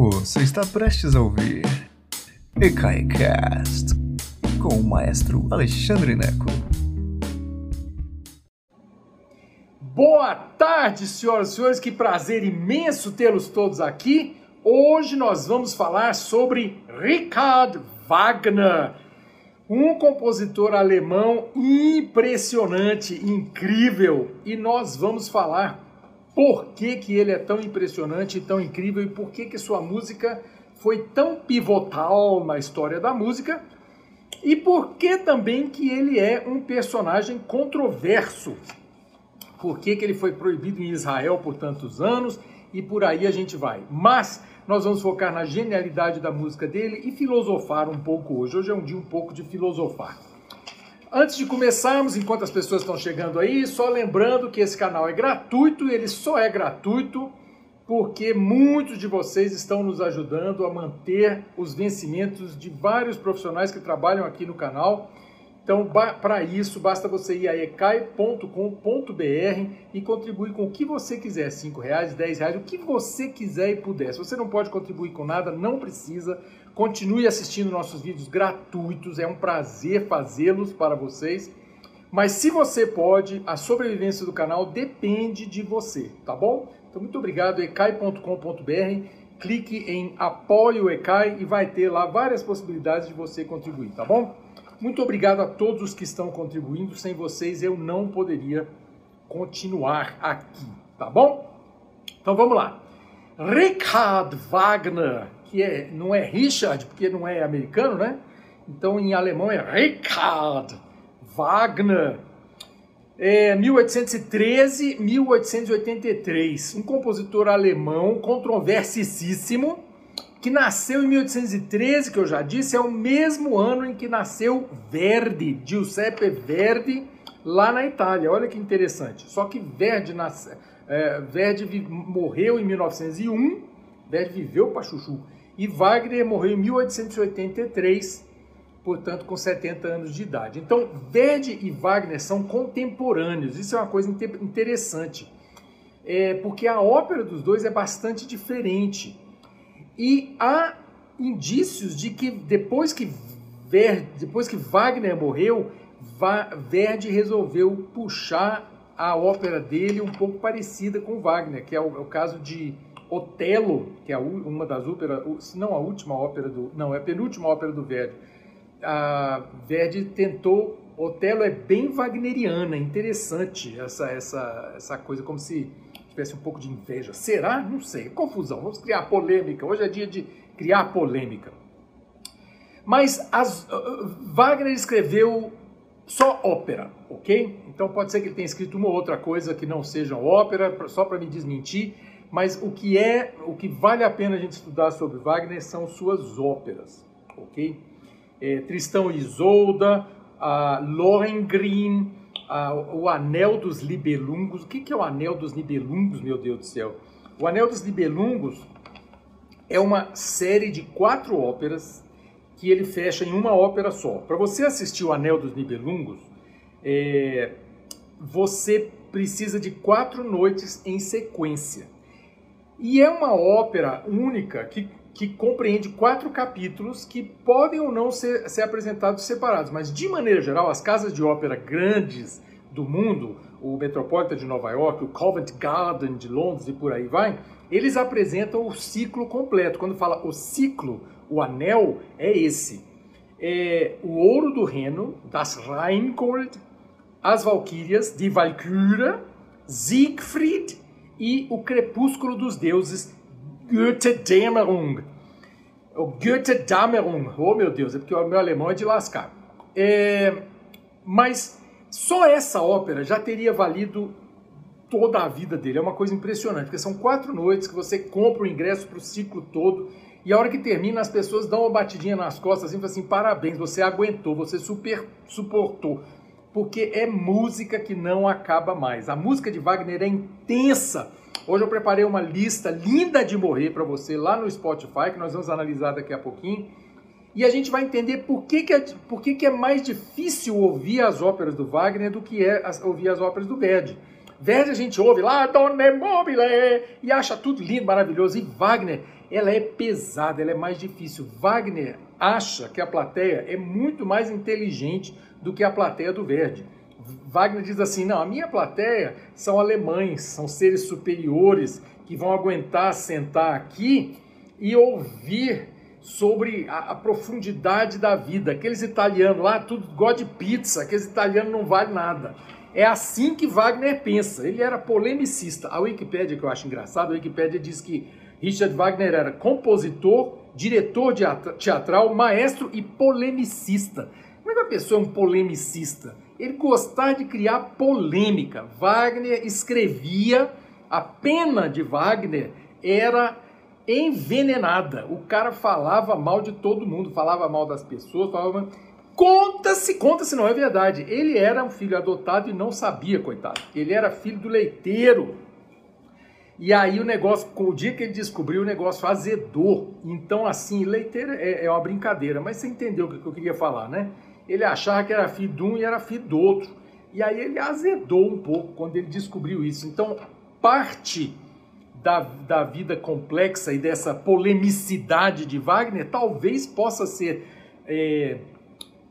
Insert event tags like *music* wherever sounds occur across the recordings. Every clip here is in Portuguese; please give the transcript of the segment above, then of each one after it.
Você está prestes a ouvir EKAICAST com o maestro Alexandre Neco. Boa tarde, senhoras e senhores, que prazer imenso tê-los todos aqui. Hoje nós vamos falar sobre Richard Wagner, um compositor alemão impressionante, incrível, e nós vamos falar por que, que ele é tão impressionante tão incrível e por que, que sua música foi tão pivotal na história da música e por que também que ele é um personagem controverso. Por que, que ele foi proibido em Israel por tantos anos e por aí a gente vai. Mas nós vamos focar na genialidade da música dele e filosofar um pouco hoje. Hoje é um dia um pouco de filosofar. Antes de começarmos, enquanto as pessoas estão chegando aí, só lembrando que esse canal é gratuito e ele só é gratuito porque muitos de vocês estão nos ajudando a manter os vencimentos de vários profissionais que trabalham aqui no canal. Então, para isso, basta você ir a ecai.com.br e contribuir com o que você quiser, R$ reais, R$ reais, o que você quiser e puder. Se você não pode contribuir com nada, não precisa. Continue assistindo nossos vídeos gratuitos, é um prazer fazê-los para vocês. Mas se você pode, a sobrevivência do canal depende de você, tá bom? Então, muito obrigado, ecai.com.br. Clique em Apoie o Ecai e vai ter lá várias possibilidades de você contribuir, tá bom? Muito obrigado a todos os que estão contribuindo. Sem vocês eu não poderia continuar aqui, tá bom? Então vamos lá. Richard Wagner que é, não é Richard, porque não é americano, né? Então em alemão é Richard Wagner. É 1813, 1883. Um compositor alemão controversissíssimo que nasceu em 1813, que eu já disse, é o mesmo ano em que nasceu Verdi, Giuseppe Verdi, lá na Itália. Olha que interessante. Só que Verdi, nasce, é, Verdi morreu em 1901, Verdi viveu para chuchu e Wagner morreu em 1883, portanto com 70 anos de idade. Então, Verdi e Wagner são contemporâneos. Isso é uma coisa interessante, é, porque a ópera dos dois é bastante diferente. E há indícios de que depois que Verdi, depois que Wagner morreu, Verdi resolveu puxar a ópera dele um pouco parecida com Wagner, que é o, é o caso de Otelo, que é uma das óperas, se não a última ópera do, não, é a penúltima ópera do Verdi. A Verdi tentou, Otelo é bem wagneriana, interessante essa essa essa coisa como se tivesse um pouco de inveja. Será? Não sei. Confusão. Vamos criar polêmica. Hoje é dia de criar polêmica. Mas as, uh, Wagner escreveu só ópera, ok? Então pode ser que ele tenha escrito uma ou outra coisa que não seja ópera, só para me desmentir mas o que é, o que vale a pena a gente estudar sobre Wagner são suas óperas, ok? É, Tristão e Isolda, a Lohengrin, o Anel dos Libelungos. O que, que é o Anel dos Libelungos, meu Deus do céu? O Anel dos Libelungos é uma série de quatro óperas que ele fecha em uma ópera só. Para você assistir o Anel dos Nibelungos, é, você precisa de quatro noites em sequência. E é uma ópera única que, que compreende quatro capítulos que podem ou não ser, ser apresentados separados, mas de maneira geral, as casas de ópera grandes do mundo, o Metropolitan de Nova York, o Covent Garden de Londres e por aí vai, eles apresentam o ciclo completo. Quando fala o ciclo, o anel é esse. É o Ouro do Reno, das Rheingold, as Valquírias, de Valkyra, Siegfried e O Crepúsculo dos Deuses, Goethe-Dämmerung. O Goethe-Dämmerung, oh meu Deus, é porque o meu alemão é de lascar. É, mas só essa ópera já teria valido toda a vida dele. É uma coisa impressionante, porque são quatro noites que você compra o ingresso para o ciclo todo e a hora que termina as pessoas dão uma batidinha nas costas assim, assim parabéns, você aguentou, você super suportou porque é música que não acaba mais. A música de Wagner é intensa. Hoje eu preparei uma lista linda de morrer para você lá no Spotify, que nós vamos analisar daqui a pouquinho. E a gente vai entender por que, que, é, por que, que é mais difícil ouvir as óperas do Wagner do que é as, ouvir as óperas do Verdi. Verdi a gente ouve lá, Donne Mobile, e acha tudo lindo, maravilhoso. E Wagner, ela é pesada, ela é mais difícil. Wagner acha que a plateia é muito mais inteligente do que a plateia do Verdi. Wagner diz assim: não, a minha plateia são alemães, são seres superiores que vão aguentar sentar aqui e ouvir sobre a, a, profundidade da vida. Aqueles italianos lá, tudo gosta de pizza, aqueles italianos não valem nada. É assim que Wagner pensa. Ele era polemicista. A Wikipédia, que eu acho engraçado, a Wikipédia diz que Richard Wagner era compositor, diretor teatral, maestro e polemicista. Como é que uma pessoa é um polemicista? Ele gostava de criar polêmica. Wagner escrevia, a pena de Wagner era envenenada. O cara falava mal de todo mundo, falava mal das pessoas, falava Conta-se, conta-se, não é verdade. Ele era um filho adotado e não sabia, coitado. Ele era filho do leiteiro. E aí o negócio, o dia que ele descobriu, o negócio azedou. Então, assim, leiteiro é, é uma brincadeira, mas você entendeu o que eu queria falar, né? Ele achava que era filho de um e era filho do outro. E aí ele azedou um pouco quando ele descobriu isso. Então, parte da, da vida complexa e dessa polemicidade de Wagner talvez possa ser é,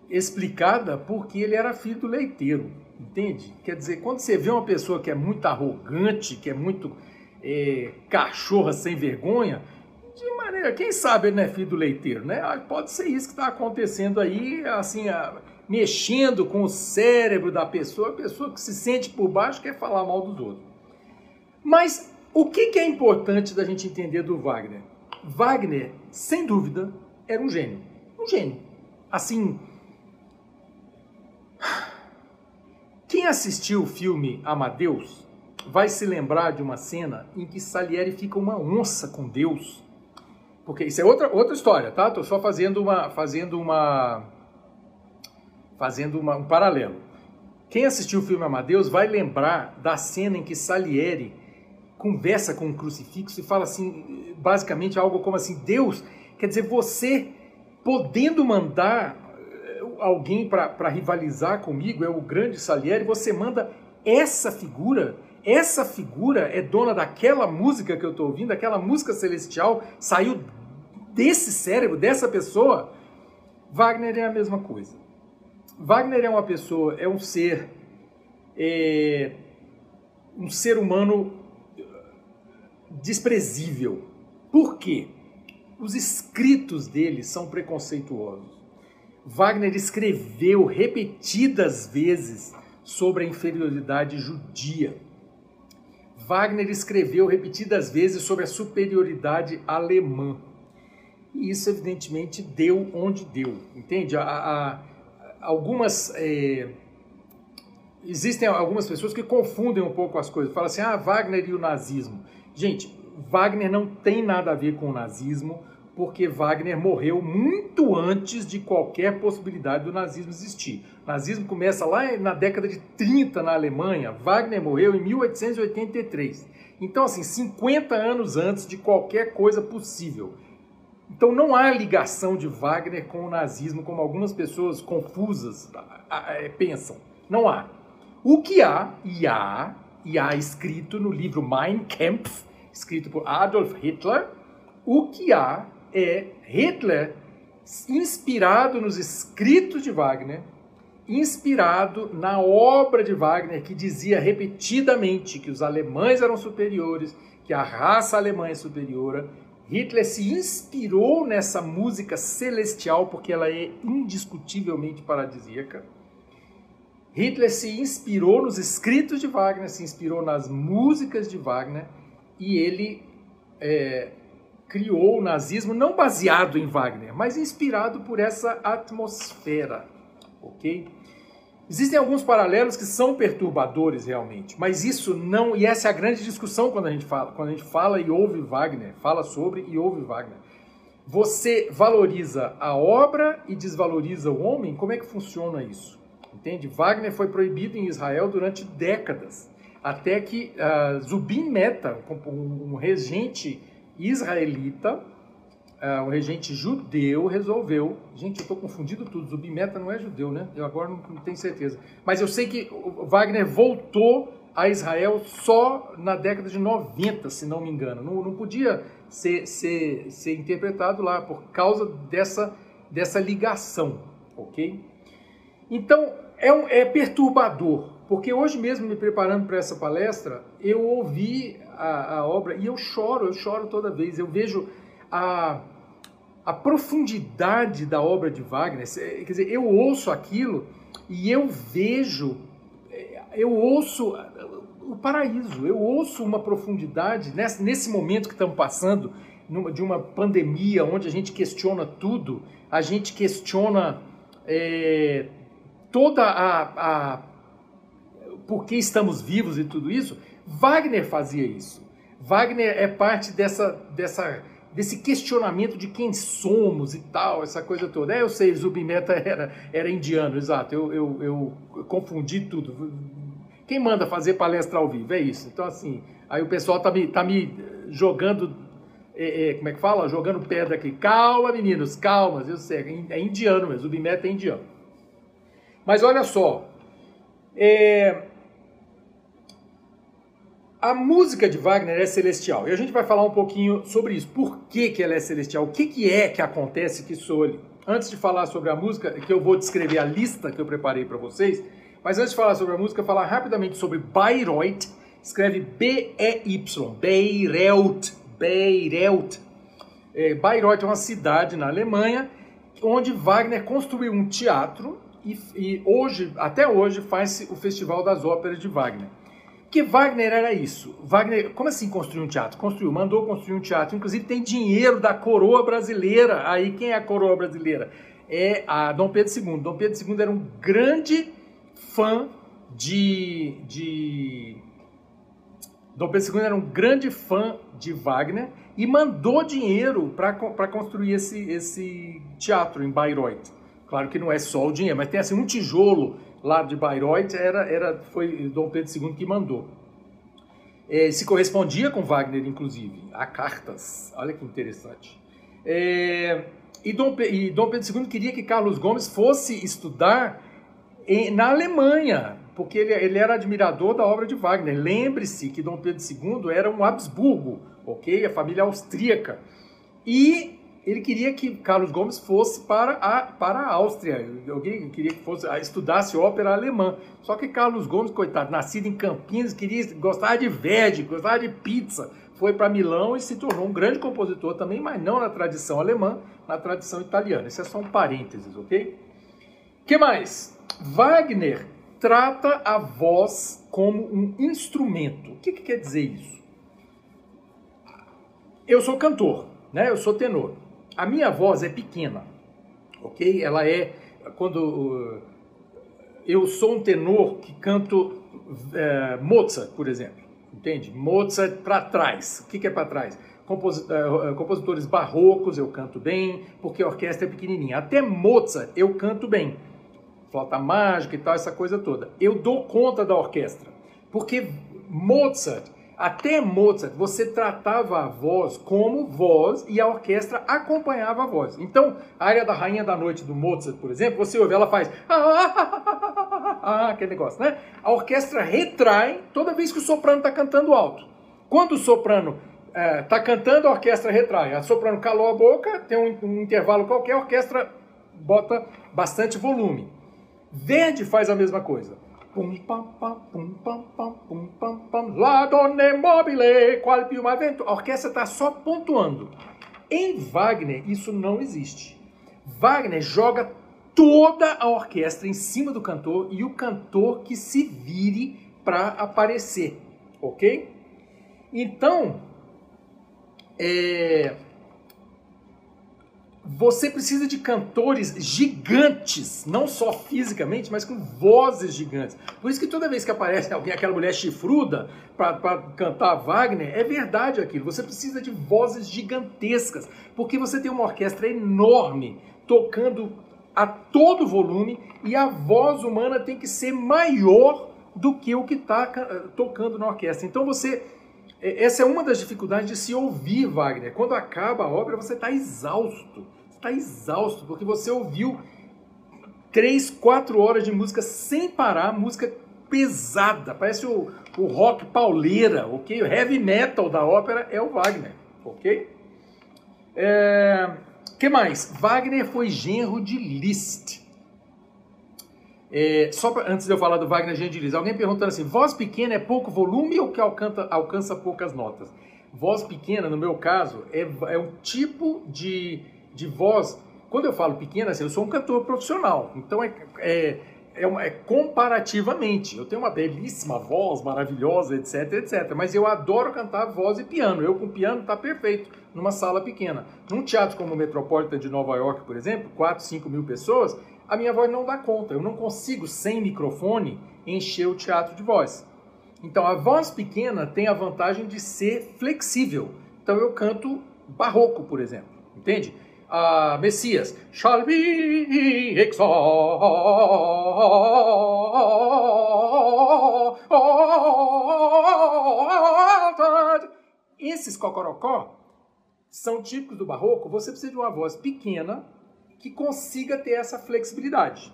explicada porque ele era filho do leiteiro, entende? Quer dizer, quando você vê uma pessoa que é muito arrogante, que é muito é, cachorra sem vergonha, de maneira, quem sabe ele não é filho do leiteiro, né? Ah, pode ser isso que está acontecendo aí, assim, a, mexendo com o cérebro da pessoa, a pessoa que se sente por baixo quer falar mal dos outros. Mas o que, que é importante da gente entender do Wagner? Wagner, sem dúvida, era um gênio. Um gênio. Assim. Quem assistiu o filme Amadeus vai se lembrar de uma cena em que Salieri fica uma onça com Deus. Porque isso é outra, outra história, tá? Tô só fazendo uma fazendo uma fazendo uma, um paralelo. Quem assistiu o filme Amadeus vai lembrar da cena em que Salieri conversa com o crucifixo e fala assim, basicamente algo como assim: Deus, quer dizer, você podendo mandar eh, alguém para rivalizar comigo, é o grande Salieri, você manda essa figura, essa figura é dona daquela música que eu estou ouvindo, aquela música celestial, saiu desse cérebro, dessa pessoa. Wagner é a mesma coisa. Wagner é uma pessoa, é um ser, é, um ser humano desprezível. Por quê? Os escritos dele são preconceituosos. Wagner escreveu repetidas vezes sobre a inferioridade judia. Wagner escreveu repetidas vezes sobre a superioridade alemã. E isso, evidentemente, deu onde deu, entende? A, algumas. É, existem algumas pessoas que confundem um pouco as coisas. Falam assim: ah, Wagner e o nazismo. Gente, Wagner não tem nada a ver com o nazismo, porque Wagner morreu muito antes de qualquer possibilidade do nazismo existir. O nazismo começa lá na década de 30 na Alemanha, Wagner morreu em 1883. Então, assim, 50 anos antes de qualquer coisa possível. Então não há ligação de Wagner com o nazismo, como algumas pessoas confusas é, pensam. Não há. O que há, e há, e há escrito no livro Mein Kampf, escrito por Adolf Hitler, o que há é Hitler inspirado nos escritos de Wagner, inspirado na obra de Wagner, que dizia repetidamente que os alemães eram superiores, que a raça alemã é superior. Hitler se inspirou nessa música celestial porque ela é indiscutivelmente paradisíaca. Hitler se inspirou nos escritos de Wagner, se inspirou nas músicas de Wagner e ele é, criou o nazismo não baseado em Wagner, mas inspirado por essa atmosfera, ok? Existem alguns paralelos que são perturbadores realmente, mas isso não e essa é a grande discussão quando a gente fala, quando a gente fala e ouve Wagner, fala sobre e ouve Wagner. Você valoriza a obra e desvaloriza o homem? Como é que funciona isso? Entende? Wagner foi proibido em Israel durante décadas até que uh, Zubin Meta, um, regente israelita, uh, um regente judeu, resolveu. Gente, eu estou confundindo tudo. Zubin Meta não é judeu, né? Eu agora não, não tenho certeza. Mas eu sei que Wagner voltou a Israel só na década de 90, se não me engano. Não, não podia ser, ser, ser interpretado lá por causa dessa, dessa ligação, ok? Então, é, um, é perturbador, porque hoje mesmo, me preparando para essa palestra, eu ouvi a, a obra e eu choro, eu choro toda vez. Eu vejo a, a profundidade da obra de Wagner. Quer dizer, eu ouço aquilo e eu vejo, eu ouço o paraíso, eu ouço uma profundidade nesse, nesse momento que estamos passando, numa, de uma pandemia onde a gente questiona tudo, a gente questiona é, toda a, a por que estamos vivos e tudo isso. Wagner fazia isso. Wagner é parte dessa, dessa desse questionamento de quem somos e tal, essa coisa toda. É, eu sei, Zubimeta era, era indiano, exato, eu, eu, eu confundi tudo. Quem manda fazer palestra ao vivo? É isso. Então, assim, aí o pessoal tá me, tá me jogando, é, é, como é que fala? Jogando pedra aqui. Calma, meninos, calma, eu sei, é indiano mesmo, Zubimeta é indiano. Mas olha só, é, a música de Wagner é celestial e a gente vai falar um pouquinho sobre isso. Por que, que ela é celestial? O que, que é que acontece que soe? Antes de falar sobre a música, que eu vou descrever a lista que eu preparei para vocês, mas antes de falar sobre a música, falar rapidamente sobre Bayreuth. Escreve B-E-Y, Bayreuth, Bayreuth. É, Bayreuth é uma cidade na Alemanha onde Wagner construiu um teatro e, e hoje, até hoje, faz o Festival das Óperas de Wagner. Porque Wagner era isso. Wagner, como assim construiu um teatro? Construiu, mandou construir um teatro. Inclusive tem dinheiro da coroa brasileira. Aí quem é a coroa brasileira? É a Dom Pedro II. Dom Pedro II era um grande fã de, de... Dom Pedro II era um grande fã de Wagner e mandou dinheiro para construir esse, esse teatro em Bayreuth. Claro que não é só o dinheiro, mas tem assim um tijolo lá de Bayreuth, era, era, foi Dom Pedro II que mandou. É, se correspondia com Wagner, inclusive, a cartas. Olha que interessante. É, e, Dom, e Dom Pedro II queria que Carlos Gomes fosse estudar em, na Alemanha, porque ele, ele, era admirador da obra de Wagner. Lembre-se que Dom Pedro II era um Habsburgo, ok? A família austríaca. E ele queria que Carlos Gomes fosse para a, para a Áustria. Alguém queria que fosse estudasse ópera alemã. Só que Carlos Gomes, coitado, nascido em Campinas, queria gostar de verde, gostava de pizza. Foi para Milão e se tornou um grande compositor também, mas não na tradição alemã, na tradição italiana. Isso é só um parênteses, ok? que mais? Wagner trata a voz como um instrumento. O que, que quer dizer isso? Eu sou cantor, né? Eu sou tenor. A minha voz é pequena, ok? Ela é quando uh, eu sou um tenor que canto é, Mozart, por exemplo, entende? Mozart para trás. O que, que é para trás? Uh, compositores barrocos eu canto bem, porque a orquestra é pequenininha. Até Mozart eu canto bem. Flauta mágica e tal, essa coisa toda. Eu dou conta da orquestra, porque Mozart até Mozart, você tratava a voz como voz e a orquestra acompanhava a voz. Então, a área da Rainha da Noite do Mozart, por exemplo, você ouve, ela faz aquele negócio, né? A orquestra retrai toda vez que o soprano está cantando alto. Quando o soprano está é, cantando, a orquestra retrai. A soprano calou a boca, tem um, um intervalo qualquer, a orquestra bota bastante volume. Verde faz a mesma coisa. Pum pam pam, pum pam pam, pum pam pam, la donna mobile, qual più vento. A orquestra está só pontuando. Em Wagner, isso não existe. Wagner joga toda a orquestra em cima do cantor e o cantor que se vire para aparecer, ok? Então, é, você precisa de cantores gigantes, não só fisicamente, mas com vozes gigantes. Por isso que toda vez que aparece alguém, aquela mulher chifruda, para cantar Wagner, é verdade aquilo. Você precisa de vozes gigantescas, porque você tem uma orquestra enorme tocando a todo volume e a voz humana tem que ser maior do que o que está tocando na orquestra. Então você é, essa é uma das dificuldades de se ouvir Wagner. Quando acaba a obra, você está exausto está exausto, porque você ouviu três, quatro horas de música sem parar, música pesada, parece o, o rock pauleira, ok? O heavy metal da ópera é o Wagner, ok? É... que mais? Wagner foi genro de Liszt. É, só pra, antes de eu falar do Wagner genro de Liszt, alguém perguntando assim, voz pequena é pouco volume ou que alcança, alcança poucas notas? Voz pequena, no meu caso, é, é um tipo de, de voz... Quando eu falo pequena, assim, eu sou um cantor profissional, então é, é é, uma, é, comparativamente. Eu tenho uma belíssima voz, maravilhosa, etc, etc. Mas eu adoro cantar voz e piano. Eu com piano tá perfeito numa sala pequena. Num teatro como o Metropolitan de Nova York, por exemplo, 4, 5 mil pessoas, a minha voz não dá conta. Eu não consigo, sem microfone, encher o teatro de voz. Então a voz pequena tem a vantagem de ser flexível. Então eu canto barroco, por exemplo. Entende? Uh, Messias, shall be exalted. Esses cocorocó são típicos do barroco. Você precisa de uma voz pequena que consiga ter essa flexibilidade.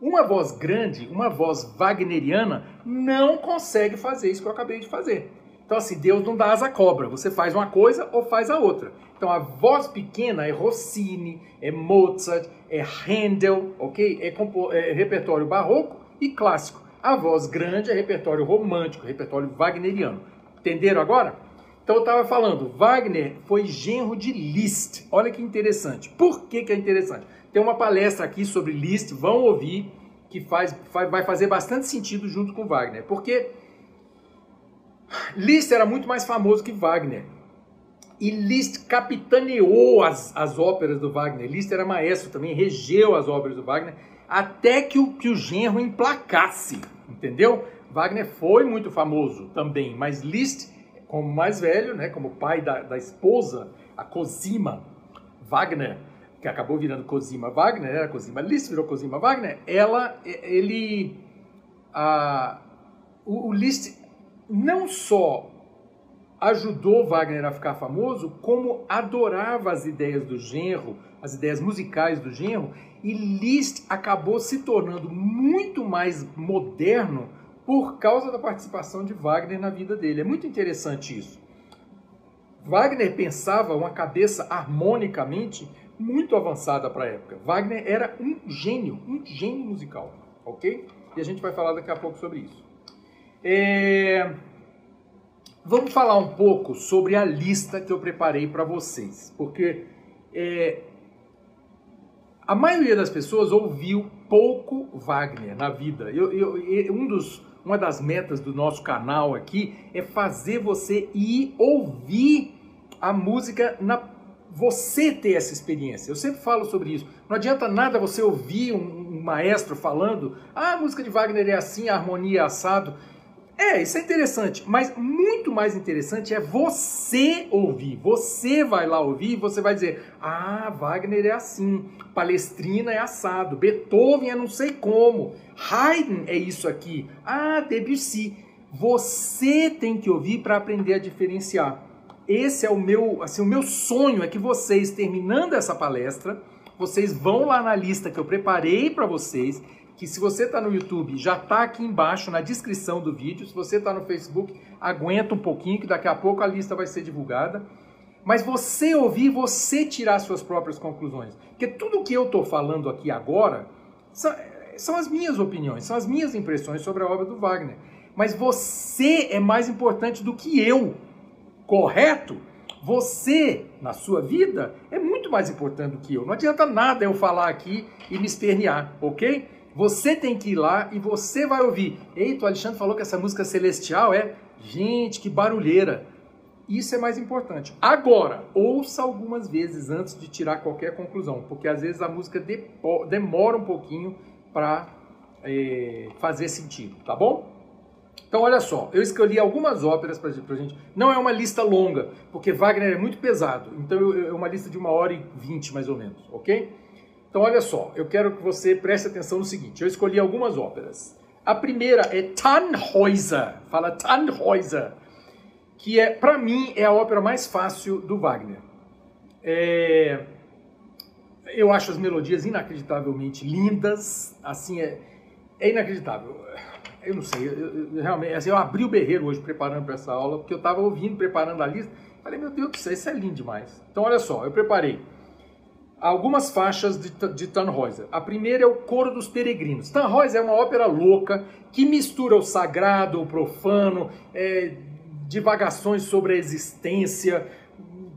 Uma voz grande, uma voz wagneriana, não consegue fazer isso que eu acabei de fazer. Então, assim, Deus não dá asa cobra. Você faz uma coisa ou faz a outra. Então, a voz pequena é Rossini, é Mozart, é Handel, ok? É, é repertório barroco e clássico. A voz grande é repertório romântico, repertório wagneriano. Entenderam agora? Então, eu estava falando, Wagner foi genro de Liszt. Olha que interessante. Por que, que é interessante? Tem uma palestra aqui sobre Liszt, vão ouvir, que faz, vai fazer bastante sentido junto com Wagner. Porque Liszt era muito mais famoso que Wagner. E Liszt capitaneou as, as óperas do Wagner. Liszt era maestro também, regeu as obras do Wagner, até que o, que o genro emplacasse, entendeu? Wagner foi muito famoso também, mas Liszt, como mais velho, né, como pai da, da esposa, a Cosima Wagner, que acabou virando Cosima Wagner, era Cosima Liszt, virou Cosima Wagner, ela, ele, a, o, o Liszt não só ajudou Wagner a ficar famoso, como adorava as ideias do genro, as ideias musicais do genro, e Liszt acabou se tornando muito mais moderno por causa da participação de Wagner na vida dele. É muito interessante isso. Wagner pensava uma cabeça harmonicamente muito avançada para a época. Wagner era um gênio, um gênio musical, ok? E a gente vai falar daqui a pouco sobre isso. É... Vamos falar um pouco sobre a lista que eu preparei para vocês, porque é... a maioria das pessoas ouviu pouco Wagner na vida. Eu, eu, um dos, uma das metas do nosso canal aqui é fazer você ir ouvir a música na você ter essa experiência. Eu sempre falo sobre isso. Não adianta nada você ouvir um, um maestro falando, ah, a música de Wagner é assim, a harmonia é assado. É, isso é interessante, mas muito mais interessante é você ouvir. Você vai lá ouvir e você vai dizer: Ah, Wagner é assim, Palestrina é assado, Beethoven é não sei como, Haydn é isso aqui, ah, Debussy. Você tem que ouvir para aprender a diferenciar. Esse é o meu, assim, o meu sonho é que vocês terminando essa palestra, vocês vão lá na lista que eu preparei para vocês que se você está no YouTube, já está aqui embaixo na descrição do vídeo. Se você está no Facebook, aguenta um pouquinho que daqui a pouco a lista vai ser divulgada. Mas você ouvir, você tirar suas próprias conclusões. Porque tudo que eu estou falando aqui agora são, as minhas opiniões, são as minhas impressões sobre a obra do Wagner. Mas você é mais importante do que eu, correto? Você, na sua vida, é muito mais importante do que eu. Não adianta nada eu falar aqui e me espernear, ok? Você tem que ir lá e você vai ouvir. Eita, o Alexandre falou que essa música celestial é. Gente, que barulheira! Isso é mais importante. Agora, ouça algumas vezes antes de tirar qualquer conclusão, porque às vezes a música demora um pouquinho para é, fazer sentido, tá bom? Então, olha só, eu escolhi algumas óperas para gente. Não é uma lista longa, porque Wagner é muito pesado. Então, é uma lista de uma hora e vinte, mais ou menos, ok? Então, olha só, eu quero que você preste atenção no seguinte: eu escolhi algumas óperas. A primeira é Tannhäuser, fala Tannhäuser, que é, para mim, é a ópera mais fácil do Wagner. É... Eu acho as melodias inacreditavelmente lindas, assim, é, é inacreditável. eu não sei, eu, eu, realmente, assim, eu abri o berreiro hoje preparando para essa aula, porque eu estava ouvindo, preparando a lista, falei, meu Deus do céu, isso é lindo demais. Então, olha só, eu preparei algumas faixas de, de Tannhäuser. A primeira é o Coro dos Peregrinos. Tannhäuser é uma ópera louca que mistura o sagrado, o profano, é, divagações sobre a existência,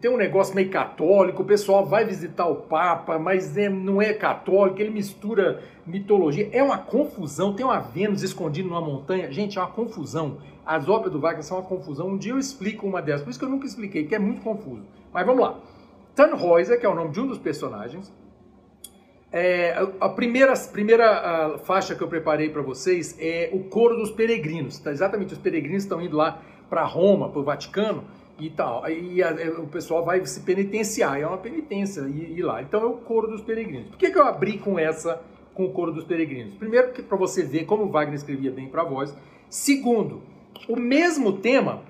tem um negócio meio católico, o pessoal vai visitar o Papa, mas é, não é católico, ele mistura mitologia. É uma confusão, tem uma Vênus escondida numa montanha. Gente, é uma confusão. As óperas do Wagner são uma confusão. Um dia eu explico uma dessas, por isso que eu nunca expliquei, que é muito confuso. Mas vamos lá. Tannhäuser, que é o nome de um dos personagens, é, a primeira, primeira a faixa que eu preparei para vocês é o Coro dos Peregrinos. Tá? Exatamente, os peregrinos estão indo lá para Roma, para o Vaticano, e tal. E a, o pessoal vai se penitenciar, é uma penitência ir, ir, lá. Então é o coro dos peregrinos. Por que, que eu abri com essa, com o coro dos peregrinos? Primeiro, para você ver como Wagner escrevia bem para voz. Segundo, o mesmo tema.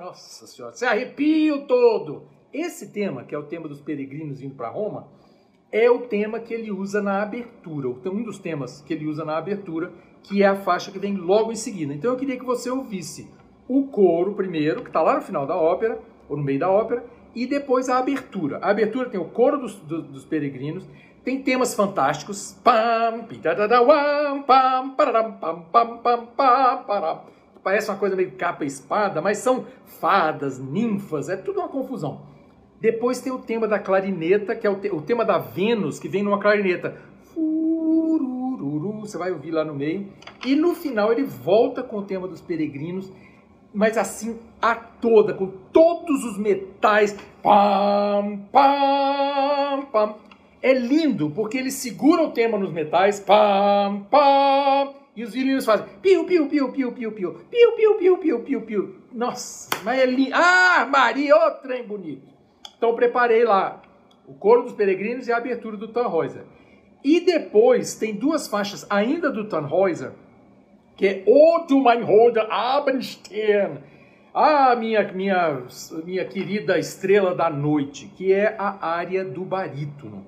Nossa Senhora, se arrepia todo. Esse tema, que é o tema dos peregrinos indo para Roma, é o tema que ele usa na abertura, um dos temas que ele usa na abertura, que é a faixa que vem logo em seguida. Então eu queria que você ouvisse o coro primeiro, que está lá no final da ópera, ou no meio da ópera, e depois a abertura. A abertura tem o coro dos, dos, dos peregrinos, tem temas fantásticos. Pam, pam, pam, pam, Parece uma coisa meio capa e espada, mas são fadas, ninfas, é tudo uma confusão. Depois tem o tema da clarineta, que é o, te o tema da Vênus, que vem numa clarineta. Você vai ouvir lá no meio. E no final ele volta com o tema dos peregrinos, mas assim a toda, com todos os metais. Pam, pam, pam. É lindo, porque ele segura o tema nos metais, pam, pam, e os violinos fazem piu, piu, piu, piu, piu, piu, piu, piu, piu, piu, piu, piu. Nossa, mas é lindo. Ah, Maria, ô trem bonito. Então preparei lá o coro dos peregrinos e a abertura do Tannhäuser. E depois tem duas faixas ainda do Tannhäuser, que é O du mein holder Abendstern, ah, minha, minha, minha querida estrela da noite, que é a área do barítono.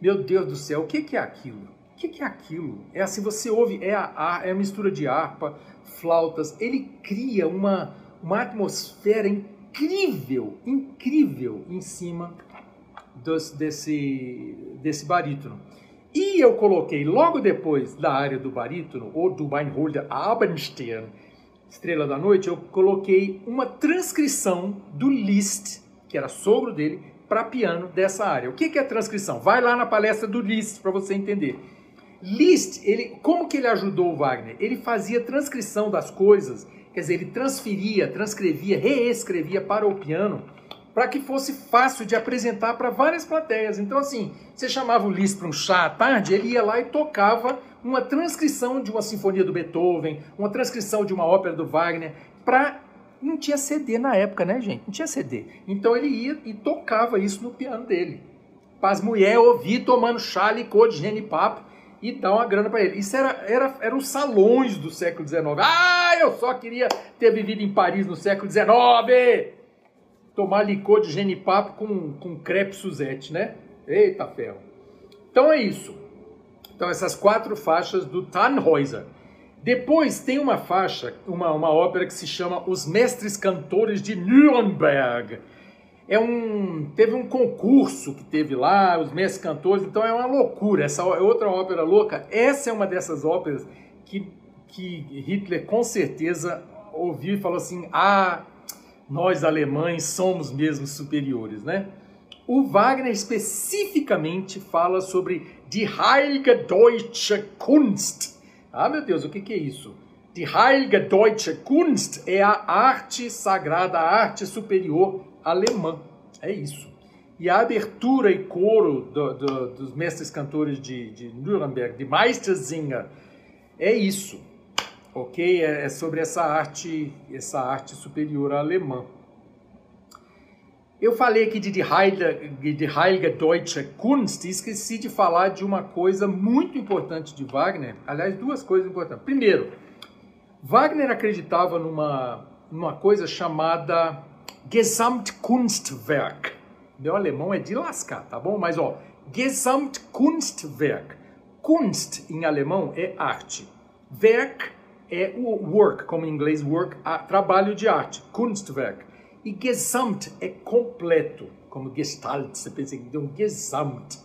Meu Deus do céu, o que, que é aquilo? O que, que é aquilo? É assim, você ouve, é a, é a mistura de harpa, flautas, ele cria uma, uma atmosfera incrível, incrível em cima dos, desse, desse barítono. E eu coloquei logo depois da área do barítono, ou do Weinholder Abendstern, Estrela da Noite, eu coloquei uma transcrição do Liszt, que era sogro dele, para piano dessa área. O que, é transcrição? Vai lá na palestra do Liszt para você entender. Liszt, ele, como que ele ajudou o Wagner? Ele fazia transcrição das coisas, quer dizer, ele transferia, transcrevia, reescrevia para o piano para que fosse fácil de apresentar para várias plateias. Então, assim, você chamava o Liszt para um chá à tarde, ele ia lá e tocava uma transcrição de uma sinfonia do Beethoven, uma transcrição de uma ópera do Wagner, para não tinha CD na época, né, gente? Não tinha CD. Então ele ia e tocava isso no piano dele. Para as mulheres ouvir tomando chá, licor de genipapo e dar uma grana para ele. Isso era, era, eram os salões do século XIX. Ah, eu só queria ter vivido em Paris no século XIX! Tomar licor de genipapo com, com crepe Suzette, né? Eita ferro! Então é isso. Então essas quatro faixas do Tannhäuser. Depois tem uma faixa, uma, uma ópera que se chama Os Mestres Cantores de Nuremberg. É um, teve um concurso que teve lá, os mestres cantores, então é uma loucura. Essa é outra ópera louca. Essa é uma dessas óperas que, que Hitler com certeza ouviu e falou assim: ah, nós alemães somos mesmo superiores, né? O Wagner especificamente fala sobre Die Heilige Deutsche Kunst, ah, meu Deus, o que, que é isso? Die Heilige Deutsche Kunst é a arte sagrada, a arte superior alemã. É isso. E a abertura e coro do, do, dos mestres cantores de, de Nuremberg, de Meistersinger, é isso. Ok? É, é sobre essa arte, essa arte superior alemã. Eu falei aqui de Die Heilige, de Heilige Deutsche Kunst e esqueci de falar de uma coisa muito importante de Wagner. Aliás, duas coisas importantes. Primeiro, Wagner acreditava numa, numa coisa chamada Gesamtkunstwerk. Meu alemão é de lascar, tá bom? Mas ó, Gesamtkunstwerk. Kunst em alemão é arte. Werk é o work, como em inglês work, trabalho de arte. Kunstwerk. E Gesamt é completo, como Gestalt, você pensa em um Gesamt.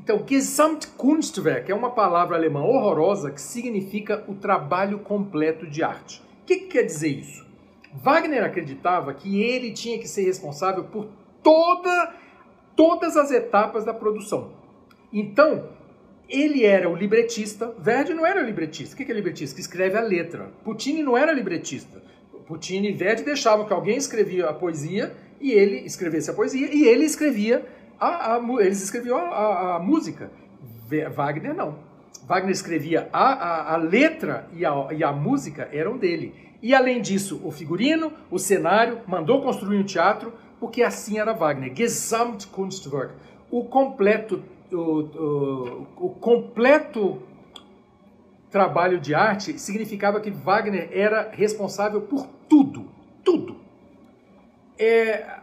Então, Gesamtkunstwerk é uma palavra alemã horrorosa que significa o trabalho completo de arte. O que, que quer dizer isso? Wagner acreditava que ele tinha que ser responsável por toda, todas as etapas da produção. Então, ele era o libretista, Verdi não era libretista. O que é libretista? Que escreve a letra. Puccini não era libretista. Puccini e Verdi deixavam que alguém escrevia a poesia e ele escrevesse a poesia e ele escrevia a, a eles escreviam a, a, música. Wagner não. Wagner escrevia a, a, letra e a, e a música eram dele. E além disso, o figurino, o cenário, mandou construir um teatro, porque assim era Wagner. Gesamtkunstwerk. O completo, o, o, completo trabalho de arte significava que Wagner era responsável por tudo, tudo. É,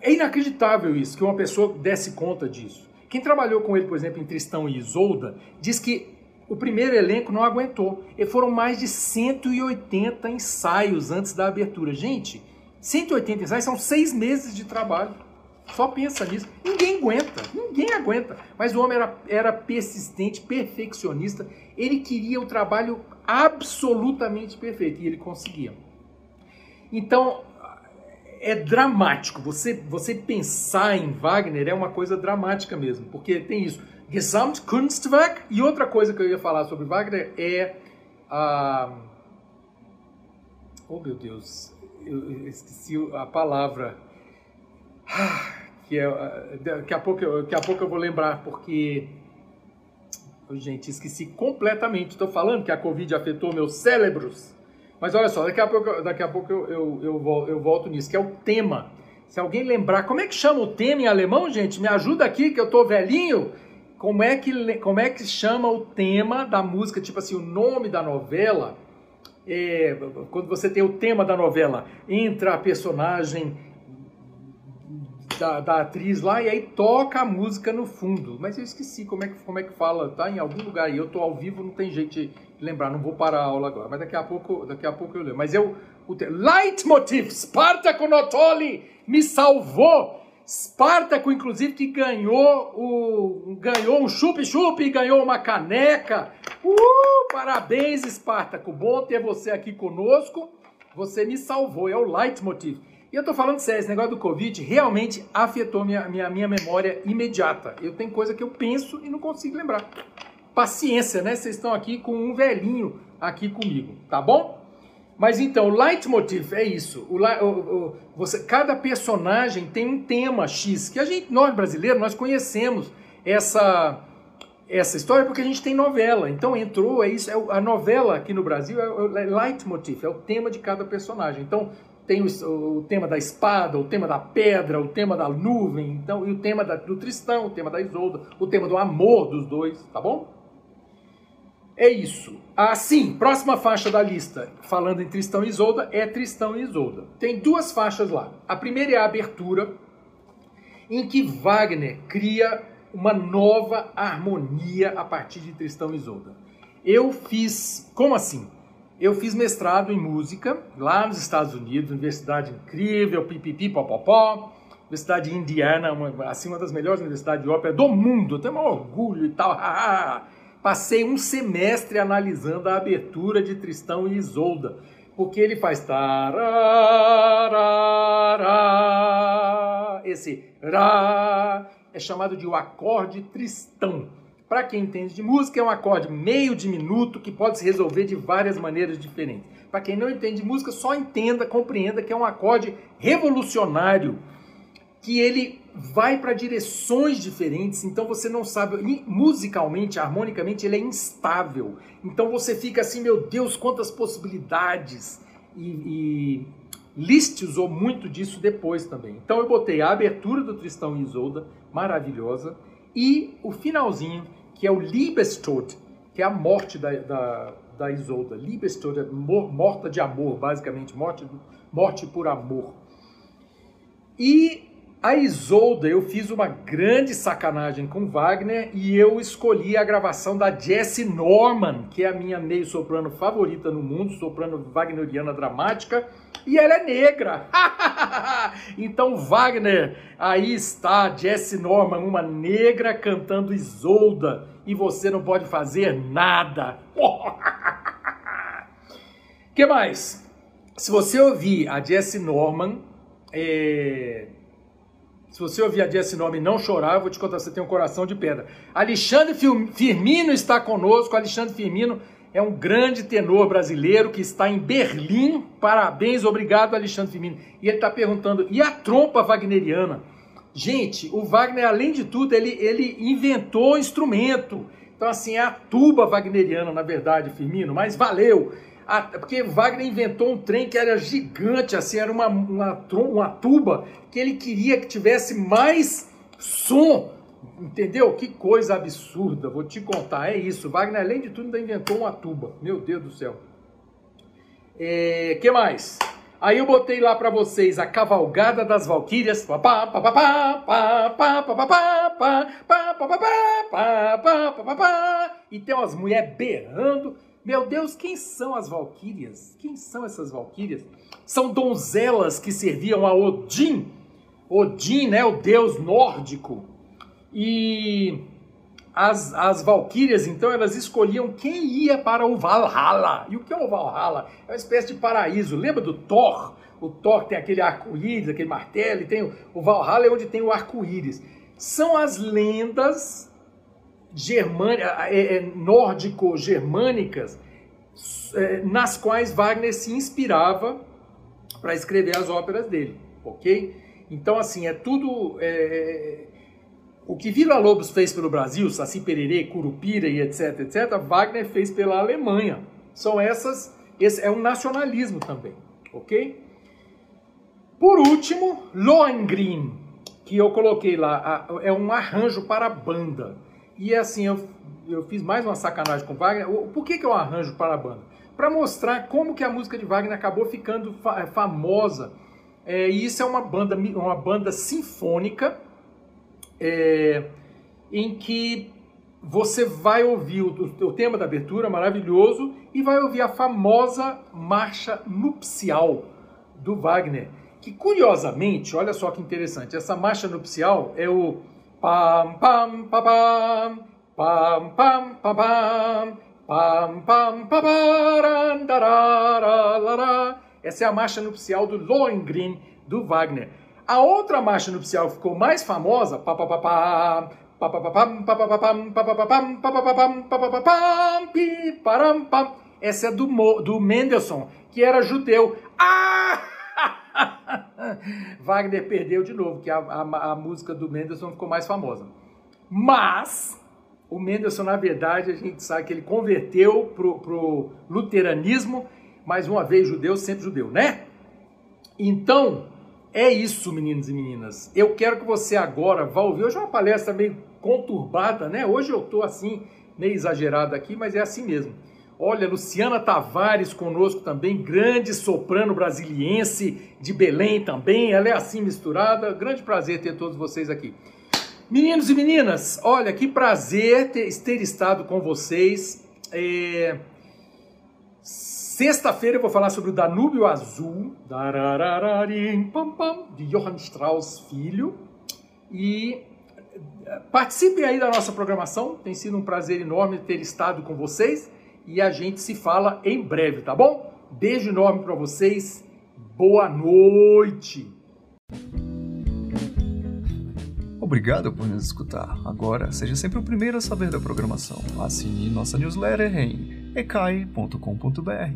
é inacreditável isso, que uma pessoa desse conta disso. Quem trabalhou com ele, por exemplo, em Tristão e Isolda, diz que o primeiro elenco não aguentou. E foram mais de 180 ensaios antes da abertura. Gente, 180 ensaios são seis meses de trabalho. Só pensa nisso. Ninguém aguenta, ninguém aguenta. Mas o homem era, era persistente, perfeccionista. Ele queria o trabalho absolutamente perfeito e ele conseguia. Então, é dramático. Você, você pensar em Wagner é uma coisa dramática mesmo, porque tem isso. Gesamtkunstwerk. E outra coisa que eu ia falar sobre Wagner é a. Oh meu Deus, eu esqueci a palavra. Ah, que é, daqui, a pouco, daqui a pouco eu vou lembrar, porque. Gente, esqueci completamente. Estou falando que a Covid afetou meus cérebros. Mas olha só, daqui a pouco, daqui a pouco eu, eu, eu, eu volto nisso, que é o tema. Se alguém lembrar, como é que chama o tema em alemão, gente? Me ajuda aqui, que eu tô velhinho. Como é que, como é que chama o tema da música? Tipo assim, o nome da novela. É, quando você tem o tema da novela, entra a personagem da, da, atriz lá e aí toca a música no fundo. Mas eu esqueci como é que, como é que fala, tá em algum lugar e eu tô ao vivo, não tem jeito de lembrar, não vou parar a aula agora, mas daqui a pouco, daqui a pouco eu leio. Mas eu, o te... Leitmotiv, Spartaco Notoli me salvou. Spartaco, inclusive, que ganhou o ganhou um chup-chup, ganhou uma caneca. Uh, parabéns, Spartaco. Bom ter você aqui conosco. Você me salvou, é o Leitmotiv. E eu tô falando sério, esse negócio do Covid realmente afetou minha, minha, minha memória imediata. Eu tenho coisa que eu penso e não consigo lembrar paciência, né? Vocês estão aqui com um velhinho aqui comigo, tá bom? Mas então, o leitmotiv é isso. O, o, o, você, cada personagem tem um tema X, que a gente, nós brasileiros, nós conhecemos essa, essa história porque a gente tem novela. Então entrou, é isso, é a novela aqui no Brasil é o leitmotiv, é o tema de cada personagem. Então tem o, o, tema da espada, o tema da pedra, o tema da nuvem, então, e o tema da, do Tristão, o tema da Isolda, o tema do amor dos dois, tá bom? É isso. Assim, próxima faixa da lista, falando em Tristão e Isolda, é Tristão e Isolda. Tem duas faixas lá. A primeira é a abertura, em que Wagner cria uma nova harmonia a partir de Tristão e Isolda. Eu fiz, como assim? Eu fiz mestrado em música lá nos Estados Unidos, universidade incrível, pipipi, popopó, Universidade de Indiana, uma, assim, uma das melhores universidades de ópera do mundo, tenho um orgulho e tal, *laughs* Passei um semestre analisando a abertura de Tristão e Isolda, porque ele faz tararara, esse ra é chamado de o acorde Tristão. Para quem entende de música, é um acorde meio diminuto que pode se resolver de várias maneiras diferentes. Para quem não entende de música, só entenda, compreenda que é um acorde revolucionário que ele vai para direções diferentes, então você não sabe, musicalmente, harmonicamente, ele é instável. Então você fica assim, meu Deus, quantas possibilidades. E, e Liszt usou muito disso depois também. Então eu botei a abertura do Tristão e Isolda, maravilhosa, e o finalzinho, que é o Liebestod, que é a morte da, da, da Isolda. Liebestod é morta de amor, basicamente, morte, morte por amor. E a Isolda, eu fiz uma grande sacanagem com Wagner e eu escolhi a gravação da Jessie Norman, que é a minha meio-soprano favorita no mundo, soprano wagneriana dramática, e ela é negra. *laughs* então, Wagner, aí está Jessie Norman, uma negra cantando Isolda, e você não pode fazer nada. *laughs* que mais? Se você ouvir a Jessie Norman, é... se você ouvir a Jessie Norman e não chorar, eu vou te contar, você tem um coração de pedra. Alexandre Firmino está conosco, Alexandre Firmino é um grande tenor brasileiro que está em Berlim. Parabéns, obrigado, Alexandre Firmino. E ele está perguntando: e a trompa wagneriana? Gente, o Wagner, além de tudo, ele, ele inventou instrumento. Então, assim, é a tuba wagneriana, na verdade, Firmino, mas valeu. Porque Wagner inventou um trem que era gigante, assim, era uma, uma, uma tuba que ele queria que tivesse mais som Entendeu? Que coisa absurda, vou te contar. É isso. Wagner, além de tudo, ainda inventou uma tuba. Meu Deus do céu. É, que mais? Aí eu botei lá para vocês a Cavalgada das Valquírias. E tem umas mulheres berrando. Meu Deus, quem são as Valquírias? Quem são essas Valquírias? São donzelas que serviam a Odin. Odin, né, o deus nórdico e as, as valquírias, então, elas escolhiam quem ia para o Valhalla. E o que é o Valhalla? É uma espécie de paraíso. Lembra do Thor? O Thor tem aquele arco-íris, aquele martelo, e tem o, o Valhalla é onde tem o arco-íris. São as lendas é, é, nórdico-germânicas é, nas quais Wagner se inspirava para escrever as óperas dele, ok? Então, assim, é tudo... É, o que Vila Lobos fez pelo Brasil, Saci Pererê, Curupira e etc, etc, Wagner fez pela Alemanha. São essas, esse é um nacionalismo também, ok? Por último, Lohengrin, que eu coloquei lá, é um arranjo para banda. E assim, eu, eu fiz mais uma sacanagem com Wagner. Por que, que é um arranjo para banda? Para mostrar como que a música de Wagner acabou ficando famosa. É, e isso é uma banda, uma banda sinfônica, é, em que você vai ouvir o, o, tema da abertura maravilhoso e vai ouvir a famosa marcha nupcial do Wagner, que curiosamente, olha só que interessante, essa marcha nupcial é o pam pam pam, pam pam pam pam, pam pam pam pam, pam, essa é a marcha nupcial do Lohengrin do Wagner a outra marcha nupcial ficou mais famosa pa pa pa pam essa é do, Mo, do Mendelssohn, que era judeu. Ah! *laughs* Wagner perdeu de novo, que a, a, a, música do Mendelssohn ficou mais famosa. Mas o Mendelssohn, na verdade, a gente sabe que ele converteu pro, pro luteranismo, mais uma vez judeu, sempre judeu, né? Então, é isso, meninos e meninas. Eu quero que você agora vá ouvir. Hoje é uma palestra meio conturbada, né? Hoje eu estou assim, meio exagerado aqui, mas é assim mesmo. Olha, Luciana Tavares conosco também, grande soprano brasiliense de Belém também. Ela é assim misturada. Grande prazer ter todos vocês aqui. Meninos e meninas, olha que prazer ter, ter estado com vocês. É... Sexta-feira eu vou falar sobre o Danúbio Azul, de Johann Strauss Filho. E eh, participem aí da nossa programação, tem sido um prazer enorme ter estado com vocês e a gente se fala em breve, tá bom? Beijo enorme para vocês, boa noite! Obrigado por nos escutar. Agora, seja sempre o primeiro a saber da programação. Assine nossa newsletter em ecai.com.br.